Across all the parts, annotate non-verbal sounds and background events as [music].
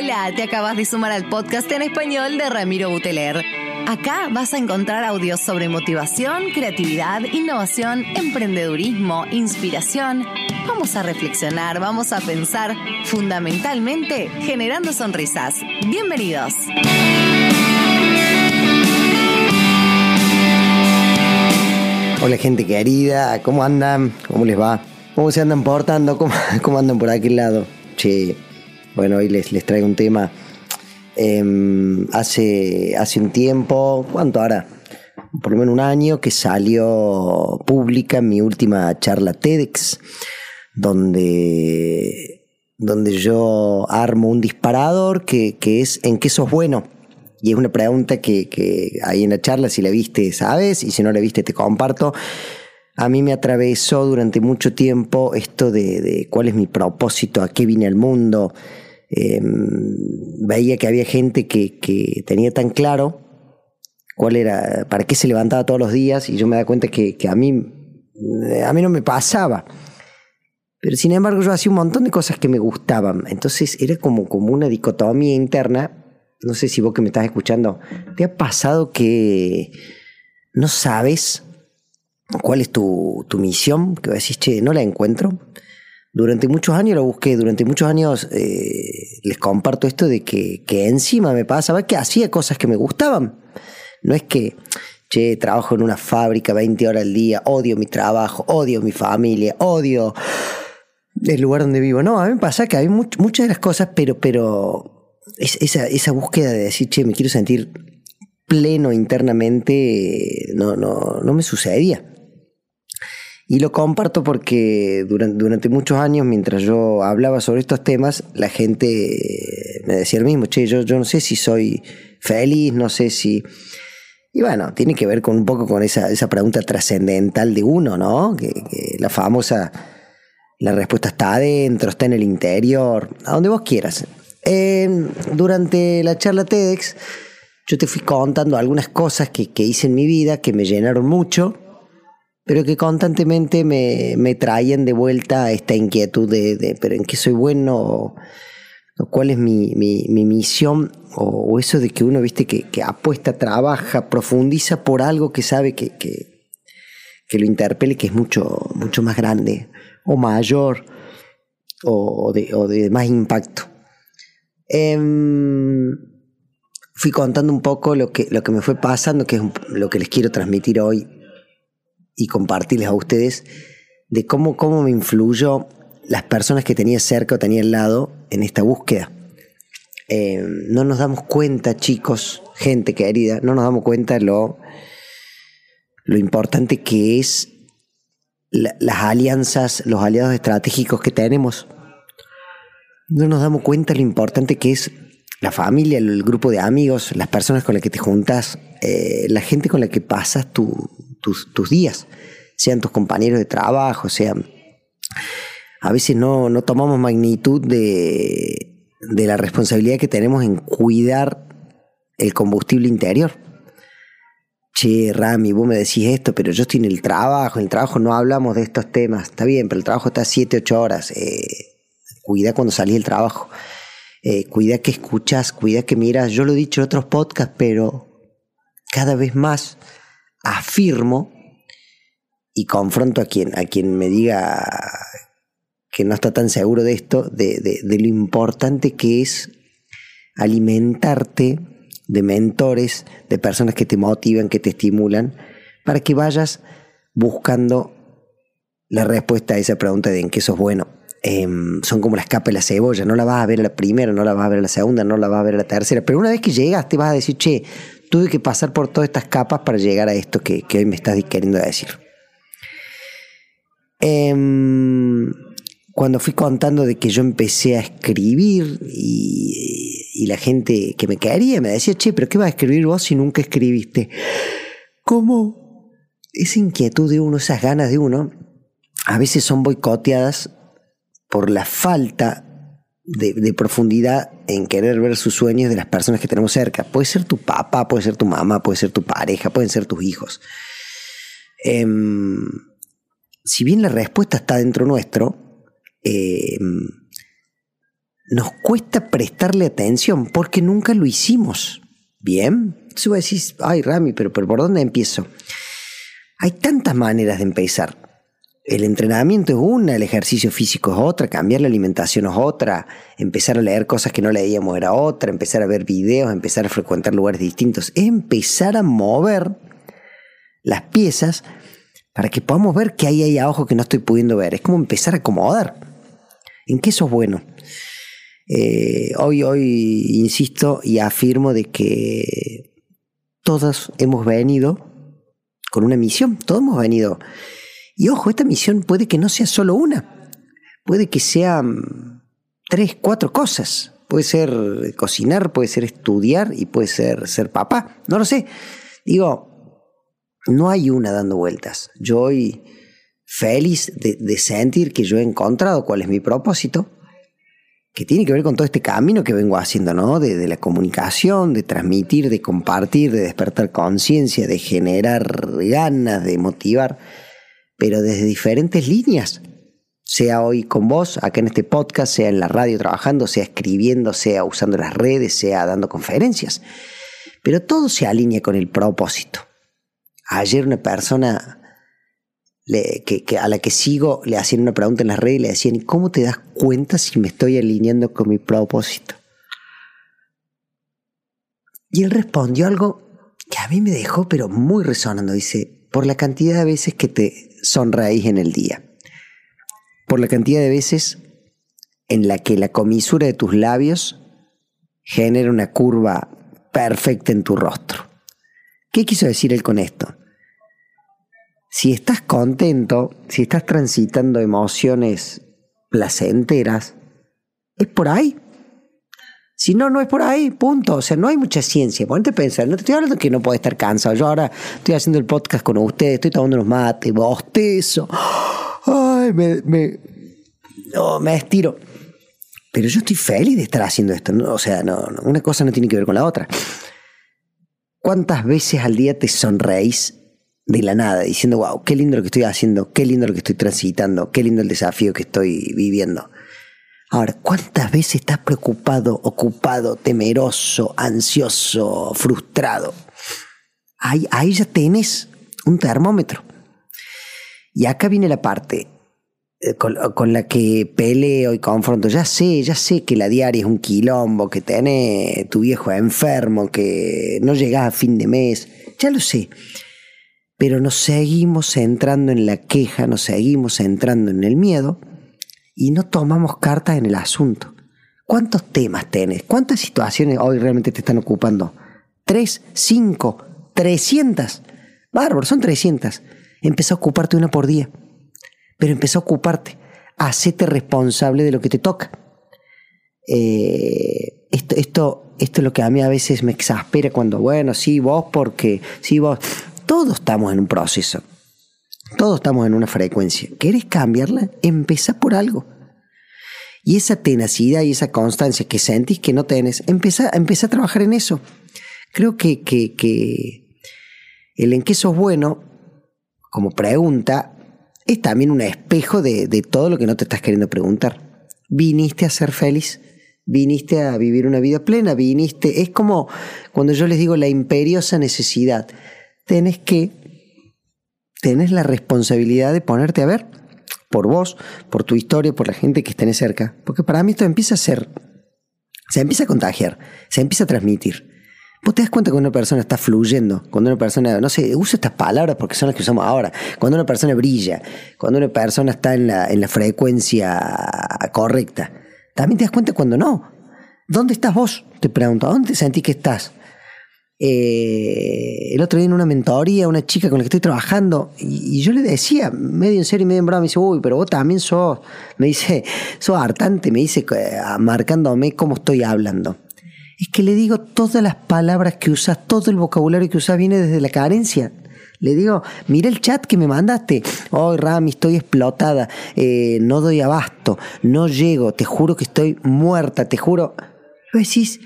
Hola, te acabas de sumar al podcast en español de Ramiro Buteler. Acá vas a encontrar audios sobre motivación, creatividad, innovación, emprendedurismo, inspiración. Vamos a reflexionar, vamos a pensar, fundamentalmente generando sonrisas. Bienvenidos. Hola gente querida, ¿cómo andan? ¿Cómo les va? ¿Cómo se andan portando? ¿Cómo, cómo andan por aquel lado? Che, bueno, hoy les, les traigo un tema. Em, hace, hace un tiempo, ¿cuánto ahora? Por lo menos un año que salió pública mi última charla TEDx, donde, donde yo armo un disparador que, que es ¿en qué sos bueno? Y es una pregunta que, que ahí en la charla, si la viste, sabes, y si no la viste, te comparto. A mí me atravesó durante mucho tiempo esto de, de cuál es mi propósito, a qué vine al mundo. Eh, veía que había gente que, que, tenía tan claro cuál era, para qué se levantaba todos los días, y yo me da cuenta que, que a mí, a mí no me pasaba. Pero sin embargo yo hacía un montón de cosas que me gustaban. Entonces era como, como una dicotomía interna no sé si vos que me estás escuchando, ¿te ha pasado que no sabes cuál es tu, tu misión? Que decís, che, no la encuentro. Durante muchos años lo busqué, durante muchos años eh, les comparto esto de que, que encima me pasaba que hacía cosas que me gustaban. No es que, che, trabajo en una fábrica 20 horas al día, odio mi trabajo, odio mi familia, odio el lugar donde vivo. No, a mí me pasa que hay muchas de las cosas, pero, pero esa, esa búsqueda de decir, che, me quiero sentir pleno internamente, no, no, no me sucedía. Y lo comparto porque durante, muchos años, mientras yo hablaba sobre estos temas, la gente me decía lo mismo, che, yo, yo no sé si soy feliz, no sé si... Y bueno, tiene que ver con un poco con esa, esa pregunta trascendental de uno, ¿no? Que, la famosa, la respuesta está adentro, está en el interior, a donde vos quieras. Eh, durante la charla TEDx, yo te fui contando algunas cosas que, que, hice en mi vida que me llenaron mucho, pero que constantemente me, me traían de vuelta esta inquietud de, de, pero en qué soy bueno, o, cuál es mi, mi, mi misión, o, eso de que uno, viste, que, que, apuesta, trabaja, profundiza por algo que sabe que, que, lo interpele, que es mucho, mucho más grande, o mayor, o de, o de más impacto. Eh, fui contando un poco lo que, lo que me fue pasando, que es lo que les quiero transmitir hoy y compartirles a ustedes, de cómo, cómo me influyó las personas que tenía cerca o tenía al lado en esta búsqueda. Eh, no nos damos cuenta, chicos, gente querida, no nos damos cuenta lo, lo importante que es la, las alianzas, los aliados estratégicos que tenemos no nos damos cuenta lo importante que es la familia, el grupo de amigos, las personas con las que te juntas, eh, la gente con la que pasas tu, tus, tus, días, sean tus compañeros de trabajo, sean... A veces no, no tomamos magnitud de, de la responsabilidad que tenemos en cuidar el combustible interior. Che, Rami, vos me decís esto, pero yo estoy en el trabajo, en el trabajo no hablamos de estos temas, está bien, pero el trabajo está 7, 8 horas. Eh, cuida cuando salís del trabajo, eh, cuida que escuchas, cuida que miras. Yo lo he dicho en otros podcasts, pero cada vez más afirmo y confronto a quien, a quien me diga que no está tan seguro de esto, de, lo importante que es alimentarte de mentores, de personas que te motivan, que te estimulan, para que vayas buscando la respuesta a esa pregunta de en qué sos bueno. Eh, son como las capas de la cebolla, no la vas a ver la primera, no la vas a ver la segunda, no la vas a ver la tercera, pero una vez que llegas te vas a decir, che, tuve que pasar por todas estas capas para llegar a esto que, hoy me estás queriendo decir. Eh, cuando fui contando de que yo empecé a escribir y, y, la gente que me quería me decía, che, pero ¿qué vas a escribir vos si nunca escribiste? ¿Cómo esa inquietud de uno, esas ganas de uno, a veces son boicoteadas por la falta de, de, profundidad en querer ver sus sueños de las personas que tenemos cerca. Puede ser tu papá, puede ser tu mamá, puede ser tu pareja, pueden ser tus hijos. Eh, si bien la respuesta está dentro nuestro, eh, nos cuesta prestarle atención porque nunca lo hicimos. Bien, vos decís, ay Rami, pero, pero ¿por dónde empiezo? Hay tantas maneras de empezar. El entrenamiento es una, el ejercicio físico es otra, cambiar la alimentación es otra, empezar a leer cosas que no leíamos era otra, empezar a ver videos, empezar a frecuentar lugares distintos, es empezar a mover las piezas para que podamos ver qué hay ahí abajo que no estoy pudiendo ver. Es como empezar a acomodar. ¿En qué eso es bueno? Eh, hoy, hoy insisto y afirmo de que todos hemos venido con una misión, todos hemos venido. Y ojo, esta misión puede que no sea solo una, puede que sean tres, cuatro cosas. Puede ser cocinar, puede ser estudiar y puede ser ser papá, no lo sé. Digo, no hay una dando vueltas. Yo hoy feliz de, de sentir que yo he encontrado cuál es mi propósito que tiene que ver con todo este camino que vengo haciendo, ¿no? De, la comunicación, de transmitir, de compartir, de despertar conciencia, de generar ganas, de motivar, pero desde diferentes líneas. Sea hoy con vos, acá en este podcast, sea en la radio trabajando, sea escribiendo, sea usando las redes, sea dando conferencias. Pero todo se alinea con el propósito. Ayer una persona que, a la que sigo le hacían una pregunta en las redes y le decían, ¿y cómo te das cuenta si me estoy alineando con mi propósito? Y él respondió algo que a mí me dejó pero muy resonando. Dice, por la cantidad de veces que te sonreís en el día, por la cantidad de veces en la que la comisura de tus labios genera una curva perfecta en tu rostro. ¿Qué quiso decir él con esto? si estás contento, si estás transitando emociones placenteras, es por ahí. Si no, no es por ahí, punto. O sea, no hay mucha ciencia. Ponte a pensar, no te estoy hablando que no puedes estar cansado. Yo ahora estoy haciendo el podcast con ustedes, estoy tomando unos mates, bostezo. Ay, me, me, no, me estiro. Pero yo estoy feliz de estar haciendo esto. O sea, no, una cosa no tiene que ver con la otra. ¿Cuántas veces al día te sonreís de la nada, diciendo, wow, qué lindo lo que estoy haciendo, qué lindo lo que estoy transitando, qué lindo el desafío que estoy viviendo. Ahora, ¿cuántas veces estás preocupado, ocupado, temeroso, ansioso, frustrado? Ahí, ahí ya tenés un termómetro. Y acá viene la parte eh, con, la que peleo y confronto. Ya sé, ya sé que la diaria es un quilombo, que tenés tu viejo enfermo, que no llegás a fin de mes. Ya lo sé pero nos seguimos centrando en la queja, nos seguimos centrando en el miedo y no tomamos cartas en el asunto. ¿Cuántos temas tenés? ¿Cuántas situaciones hoy realmente te están ocupando? ¿Tres? ¿Cinco? ¿Trescientas? Bárbaro, son trescientas. Empezó a ocuparte una por día. Pero empezó a ocuparte. Hacete responsable de lo que te toca. Eh, esto, esto, esto es lo que a mí a veces me exaspera cuando, bueno, sí, vos porque, sí, vos. Todos estamos en un proceso. Todos estamos en una frecuencia. ¿Querés cambiarla? Empezá por algo. Y esa tenacidad y esa constancia que sentís que no tenés, empezá, a trabajar en eso. Creo que, el en qué sos bueno, como pregunta, es también un espejo de, de todo lo que no te estás queriendo preguntar. ¿Viniste a ser feliz? viniste a vivir una vida plena, viniste, es como cuando yo les digo la imperiosa necesidad tenés que, tenés la responsabilidad de ponerte a ver por vos, por tu historia, por la gente que esté cerca. Porque para mí esto empieza a ser, se empieza a contagiar, se empieza a transmitir. Vos te das cuenta cuando una persona está fluyendo, cuando una persona, no sé, uso estas palabras porque son las que usamos ahora, cuando una persona brilla, cuando una persona está en la, en la frecuencia correcta. También te das cuenta cuando no. ¿Dónde estás vos? Te pregunto, ¿dónde te sentís que estás? Eh, el otro día en una mentoría, una chica con la que estoy trabajando, y, yo le decía, medio en serio y medio en broma, me dice, uy, pero vos también sos, me dice, [laughs] sos hartante, me dice, eh, marcándome cómo estoy hablando. Es que le digo, todas las palabras que usas, todo el vocabulario que usas viene desde la carencia. Le digo, mira el chat que me mandaste. Hoy, Rami, estoy explotada. Eh, no doy abasto. No llego. Te juro que estoy muerta. Te juro. Lo decís,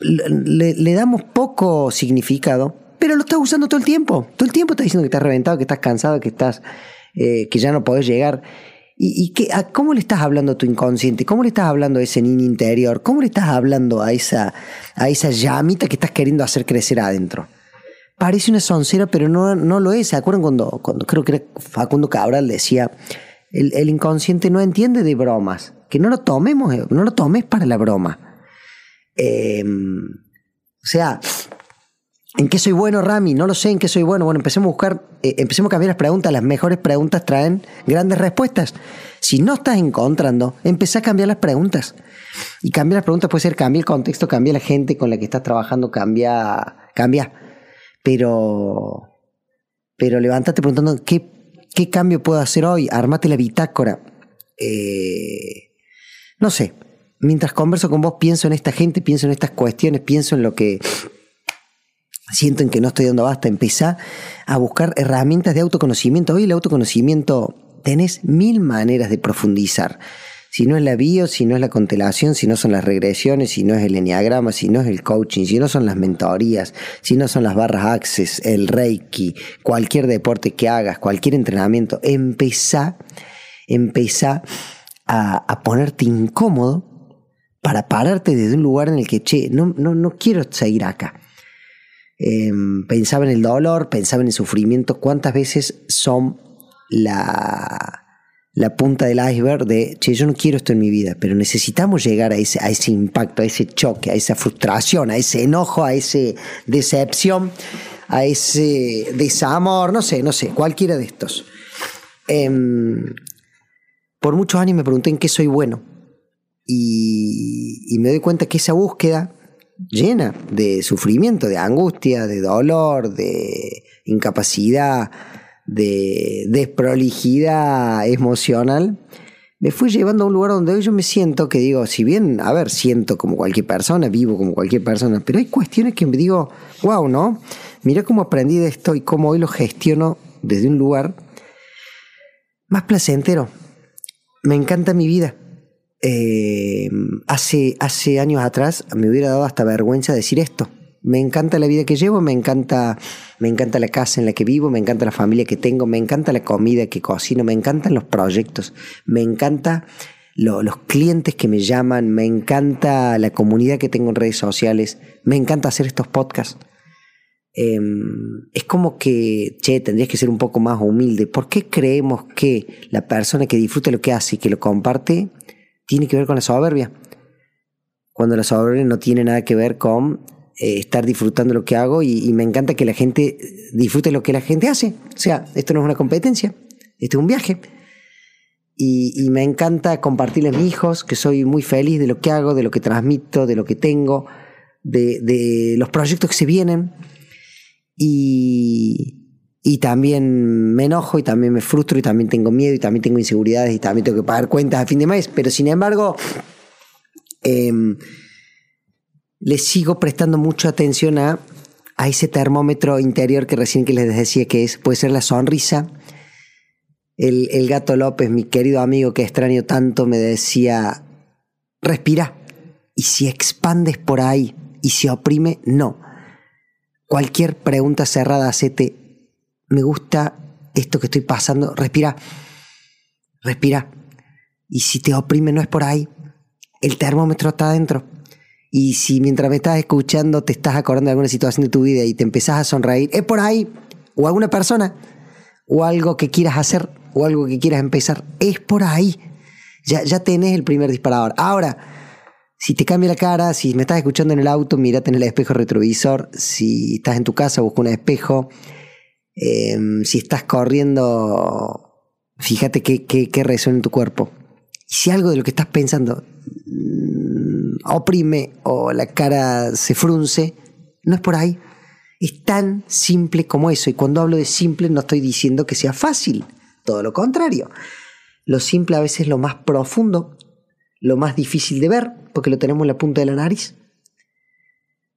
le, damos poco significado, pero lo estás usando todo el tiempo. Todo el tiempo estás diciendo que estás reventado, que estás cansado, que estás, eh, que ya no podés llegar. ¿Y, qué, cómo le estás hablando a tu inconsciente? ¿Cómo le estás hablando a ese niño interior? ¿Cómo le estás hablando a esa, a esa llamita que estás queriendo hacer crecer adentro? Parece una soncera, pero no, no lo es. ¿Se acuerdan cuando, cuando creo que era Facundo Cabral decía, el, el inconsciente no entiende de bromas? Que no lo tomemos, no lo tomes para la broma. Em, o sea, ¿En qué soy bueno, Rami? No lo sé en qué soy bueno. Bueno, empecemos a buscar, eh, empecemos a cambiar las preguntas. Las mejores preguntas traen grandes respuestas. Si no estás encontrando, empecé a cambiar las preguntas. Y cambiar las preguntas puede ser cambiar el contexto, cambiar la gente con la que estás trabajando, cambia, cambia. Pero, pero levántate preguntando qué, qué cambio puedo hacer hoy. Armate la bitácora. Eh, no sé. Mientras converso con vos, pienso en esta gente, pienso en estas cuestiones, pienso en lo que siento en que no estoy dando basta, empezá a buscar herramientas de autoconocimiento. Hoy el autoconocimiento tenés mil maneras de profundizar. Si no es la bio, si no es la constelación, si no son las regresiones, si no es el enneagrama, si no es el coaching, si no son las mentorías, si no son las barras access, el reiki, cualquier deporte que hagas, cualquier entrenamiento, empezá, empezá a ponerte incómodo para pararte desde un lugar en el que, che, no, no, no quiero seguir acá. Em, pensaba en el dolor, pensaba en el sufrimiento, cuántas veces son la, la punta del iceberg de, che, yo no quiero esto en mi vida, pero necesitamos llegar a ese, a ese impacto, a ese choque, a esa frustración, a ese enojo, a esa decepción, a ese desamor, no sé, no sé, cualquiera de estos. Em, por muchos años me pregunté en qué soy bueno y, y me doy cuenta que esa búsqueda llena de sufrimiento, de angustia, de dolor, de incapacidad, de desprolijidad emocional, me fui llevando a un lugar donde hoy yo me siento que digo, si bien, a ver, siento como cualquier persona, vivo como cualquier persona, pero hay cuestiones que me digo, wow, ¿no? Mira cómo aprendí de esto y cómo hoy lo gestiono desde un lugar más placentero. Me encanta mi vida. Eh, hace, hace años atrás me hubiera dado hasta vergüenza decir esto. Me encanta la vida que llevo, me encanta, me encanta la casa en la que vivo, me encanta la familia que tengo, me encanta la comida que cocino, me encantan los proyectos, me encanta los clientes que me llaman, me encanta la comunidad que tengo en redes sociales, me encanta hacer estos podcasts. Em, es como que, che, tendrías que ser un poco más humilde. ¿Por qué creemos que la persona que disfruta lo que hace y que lo comparte tiene que ver con la soberbia. Cuando la soberbia no tiene nada que ver con eh, estar disfrutando lo que hago y, me encanta que la gente disfrute lo que la gente hace. O sea, esto no es una competencia, esto es un viaje. Y, me encanta compartirles a mis hijos que soy muy feliz de lo que hago, de lo que transmito, de lo que tengo, de, de los proyectos que se vienen. Y, y también me enojo y también me frustro y también tengo miedo y también tengo inseguridades y también tengo que pagar cuentas a fin de mes, pero sin embargo em, le sigo prestando mucha atención a, a, ese termómetro interior que recién que les decía que es, puede ser la sonrisa. El, el gato López, mi querido amigo que extraño tanto, me decía, respira y si expandes por ahí y si oprime, no. Cualquier pregunta cerrada, hacete me gusta esto que estoy pasando, respira, respira. Y si te oprime no es por ahí, el termómetro está adentro. Y si mientras me estás escuchando te estás acordando de alguna situación de tu vida y te empezás a sonreír, es por ahí. O alguna persona, o algo que quieras hacer, o algo que quieras empezar, es por ahí. Ya, ya tenés el primer disparador. Ahora, si te cambia la cara, si me estás escuchando en el auto, mírate en el espejo retrovisor. Si estás en tu casa, busca un espejo Em, si estás corriendo, fíjate qué, qué, resuena en tu cuerpo. Y si algo de lo que estás pensando mm, oprime o la cara se frunce, no es por ahí. Es tan simple como eso. Y cuando hablo de simple no estoy diciendo que sea fácil. Todo lo contrario. Lo simple a veces es lo más profundo, lo más difícil de ver, porque lo tenemos en la punta de la nariz.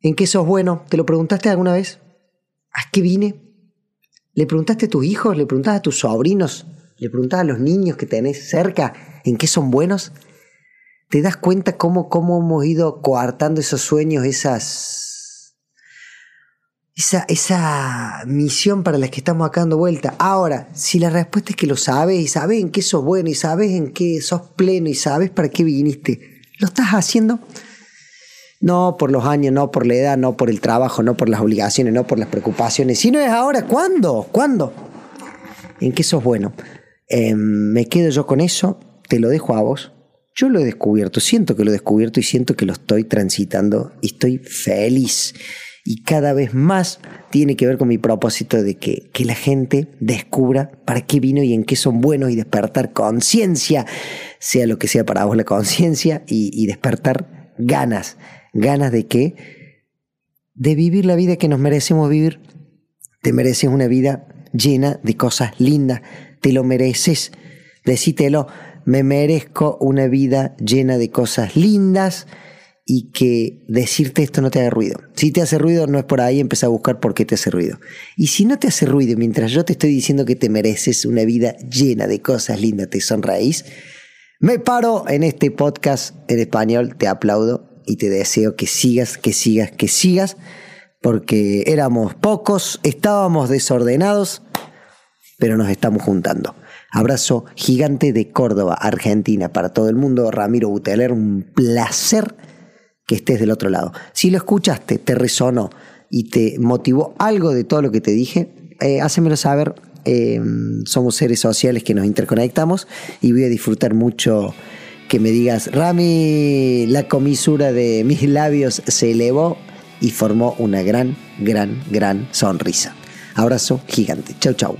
¿En qué sos bueno? ¿Te lo preguntaste alguna vez? ¿A qué vine? ¿Le preguntaste a tus hijos? ¿Le preguntaste a tus sobrinos? ¿Le preguntaste a los niños que tenés cerca en qué son buenos? ¿Te das cuenta cómo, cómo hemos ido coartando esos sueños, esas, esa, esa misión para la que estamos acá dando vuelta. Ahora, si la respuesta es que lo sabes y sabes en qué sos bueno y sabes en qué sos pleno y sabes para qué viniste, ¿lo estás haciendo? No por los años, no por la edad, no por el trabajo, no por las obligaciones, no por las preocupaciones. Si no es ahora, ¿cuándo? ¿Cuándo? ¿En qué sos bueno? Em, me quedo yo con eso, te lo dejo a vos. Yo lo he descubierto, siento que lo he descubierto y siento que lo estoy transitando y estoy feliz. Y cada vez más tiene que ver con mi propósito de que, que la gente descubra para qué vino y en qué son buenos y despertar conciencia, sea lo que sea para vos la conciencia, y, y despertar ganas. ¿Ganas de qué? De vivir la vida que nos merecemos vivir. Te mereces una vida llena de cosas lindas. Te lo mereces. Decítelo me merezco una vida llena de cosas lindas y que decirte esto no te haga ruido. Si te hace ruido, no es por ahí, empieza a buscar por qué te hace ruido. Y si no te hace ruido, mientras yo te estoy diciendo que te mereces una vida llena de cosas lindas, te sonreís, me paro en este podcast en español, te aplaudo y te deseo que sigas, que sigas, que sigas, porque éramos pocos, estábamos desordenados, pero nos estamos juntando. Abrazo gigante de Córdoba, Argentina, para todo el mundo. Ramiro Buteler, un placer que estés del otro lado. Si lo escuchaste, te resonó y te motivó algo de todo lo que te dije, eh, hácemelo saber. Eh, somos seres sociales que nos interconectamos y voy a disfrutar mucho que me digas, Rami, la comisura de mis labios se elevó y formó una gran, gran, gran sonrisa. Abrazo gigante. Chau, chau.